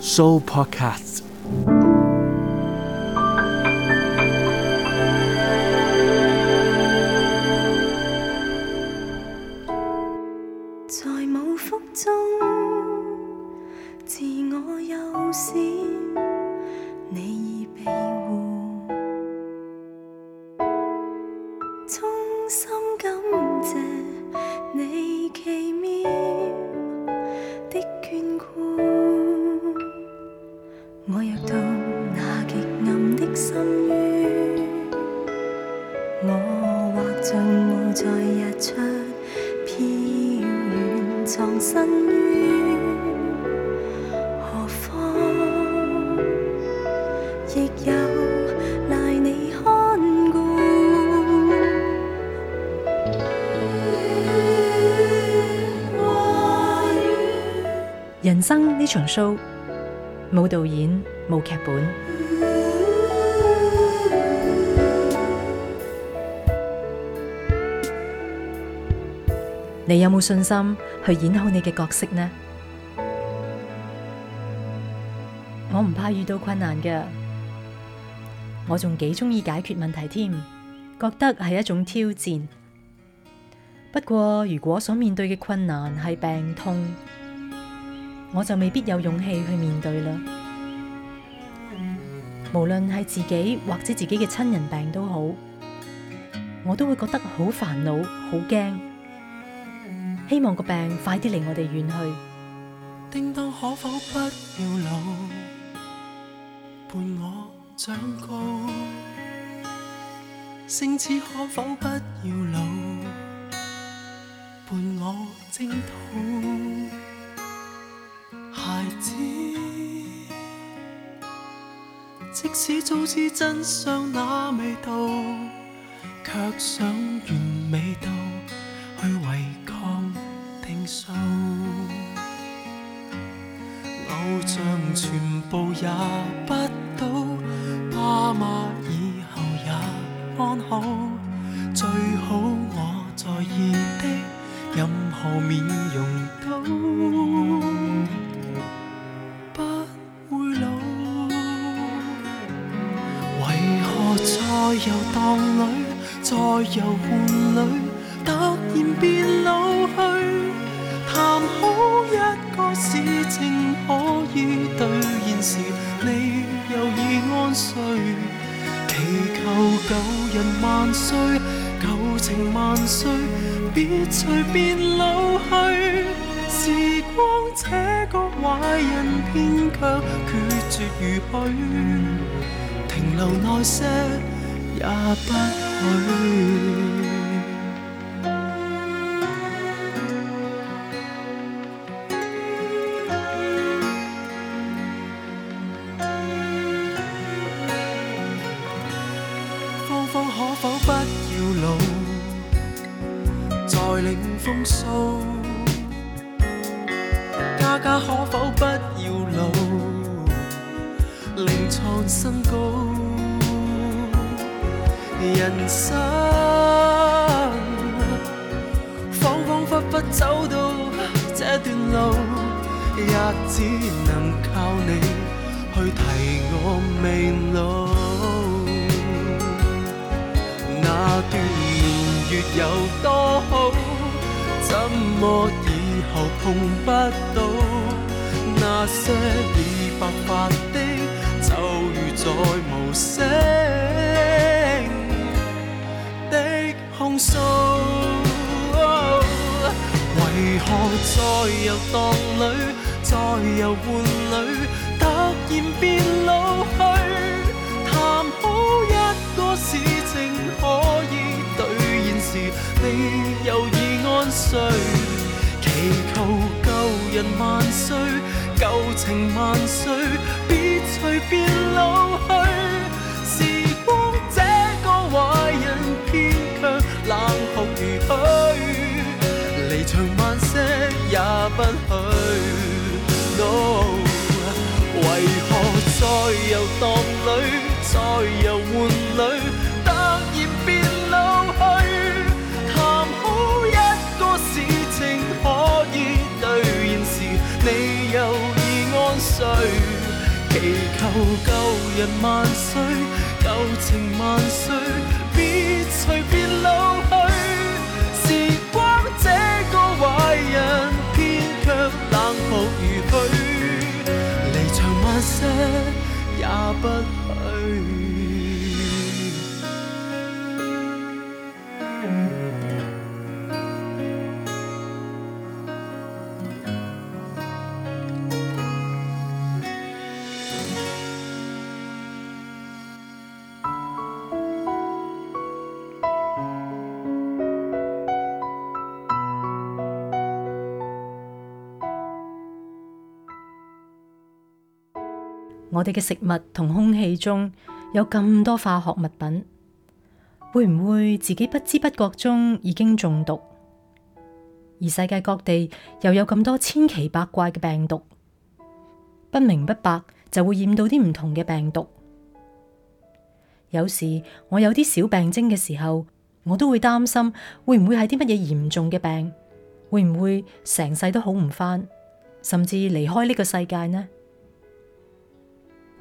Soul Podcasts 生呢场 show 冇导演冇剧本，你有冇信心去演好你嘅角色呢？我唔怕遇到困难嘅，我仲几中意解决问题添，觉得系一种挑战。不过如果所面对嘅困难系病痛，我就未必有勇气去面对啦。无论系自己或者自己嘅亲人病都好，我都会觉得好烦恼、好惊，希望个病快啲离我哋远去。叮当可否不要老，伴我长高；星旨可否不要老，伴我征讨。即使早知真相那味道，却想完美到去违抗定数。偶像全部也不到，爸妈以后也安好，最好我在意的任何面容都。在游荡里，在游玩裡，突然變老去。談好一個事情可以兑現時，你又已安睡。祈求舊人萬歲，舊情萬歲，別隨便老去。時光这个壞人，偏卻决絕如许，停留耐些。也不许。方方可否不要老，再领风骚；家家可否不要老，另创新高。人生，恍恍惚惚走到这段路，也只能靠你去提我未路。那段年月有多好，怎么以后碰不到？那些已白发的，就如在无声。何再游荡里，再游玩里，突然变老去？谈好一个事情可以兑现时，你又已安睡？祈求旧人万岁，旧情万岁，别随便老。人万岁，旧情万岁，别离别老去。时光这个坏人，偏却冷酷如许。离场慢些也不许。我哋嘅食物同空气中有咁多化学物品，会唔会自己不知不觉中已经中毒？而世界各地又有咁多千奇百怪嘅病毒，不明不白就会染到啲唔同嘅病毒。有时我有啲小病征嘅时候，我都会担心会唔会系啲乜嘢严重嘅病，会唔会成世都好唔翻，甚至离开呢个世界呢？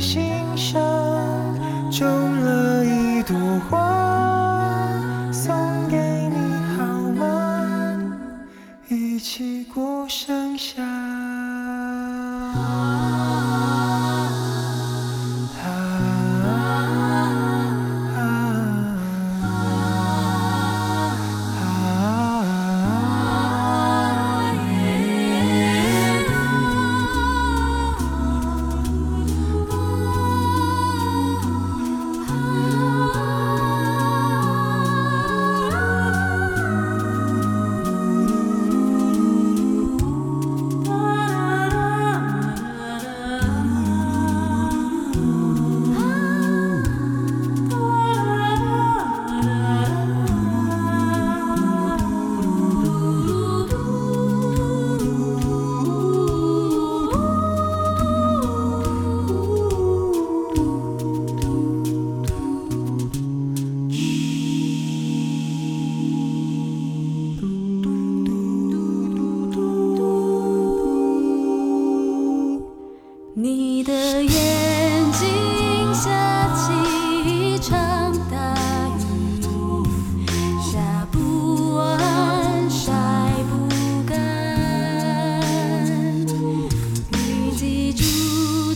心上种了一朵花。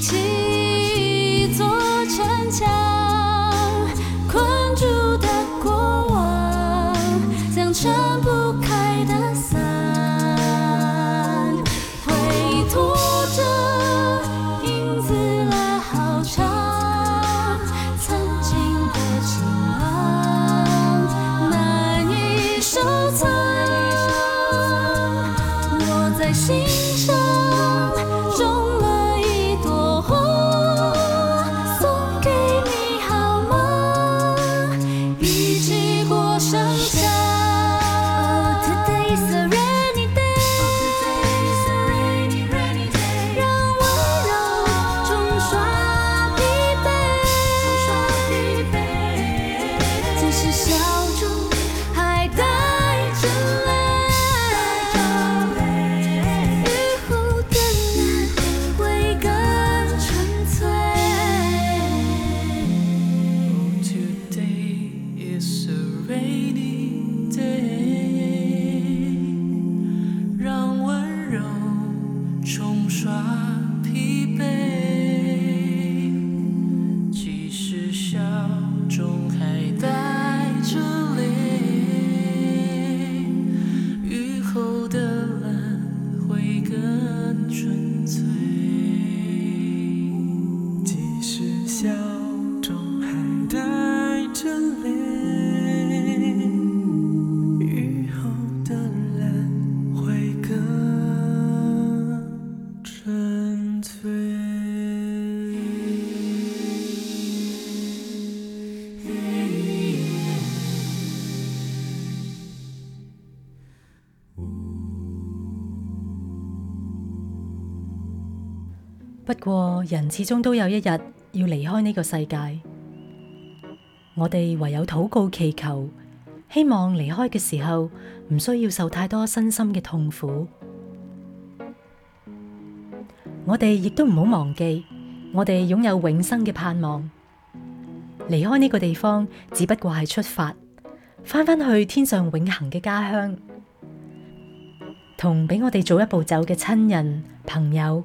一起。人始终都有一日要离开呢个世界，我哋唯有祷告祈求，希望离开嘅时候唔需要受太多身心嘅痛苦。我哋亦都唔好忘记，我哋拥有永生嘅盼望。离开呢个地方只不过系出发，翻返去天上永恒嘅家乡，同比我哋早一步走嘅亲人朋友。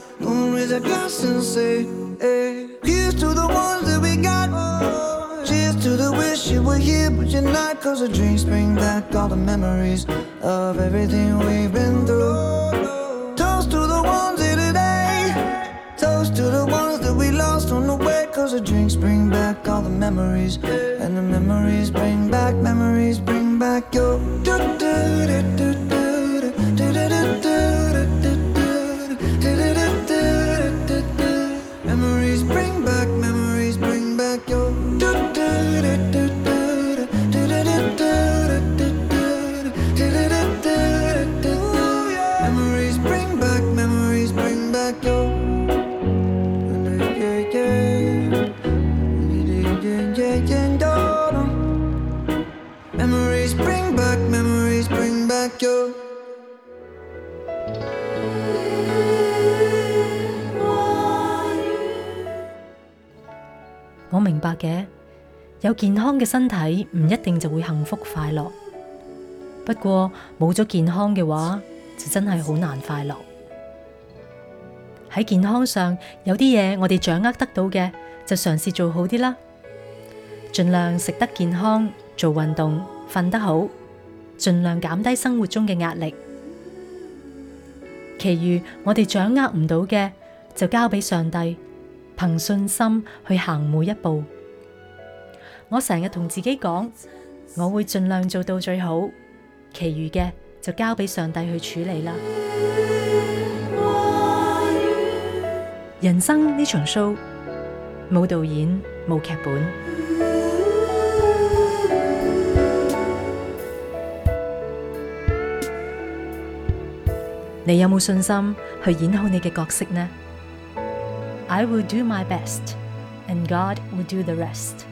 raise a glass and say, hey. Eh. Here's to the ones that we got. cheers to the wish you were here, but you're not. Cause the drinks bring back all the memories of everything we've been through. Toast to the ones here today. Toast to the ones that we lost on the way. Cause the drinks bring back all the memories. And the memories bring back, memories bring back your. Do, do, do, do, do. 健康嘅身体唔一定就会幸福快乐，不过冇咗健康嘅话，就真系好难快乐。喺健康上，有啲嘢我哋掌握得到嘅，就尝试做好啲啦，尽量食得健康，做运动，瞓得好，尽量减低生活中嘅压力。其余我哋掌握唔到嘅，就交俾上帝，凭信心去行每一步。我成日同自己讲，我会尽量做到最好，其余嘅就交俾上帝去处理啦。人生呢场 show，冇导演，冇剧本，你有冇信心去演好你嘅角色呢？I will do my best，and God will do the rest。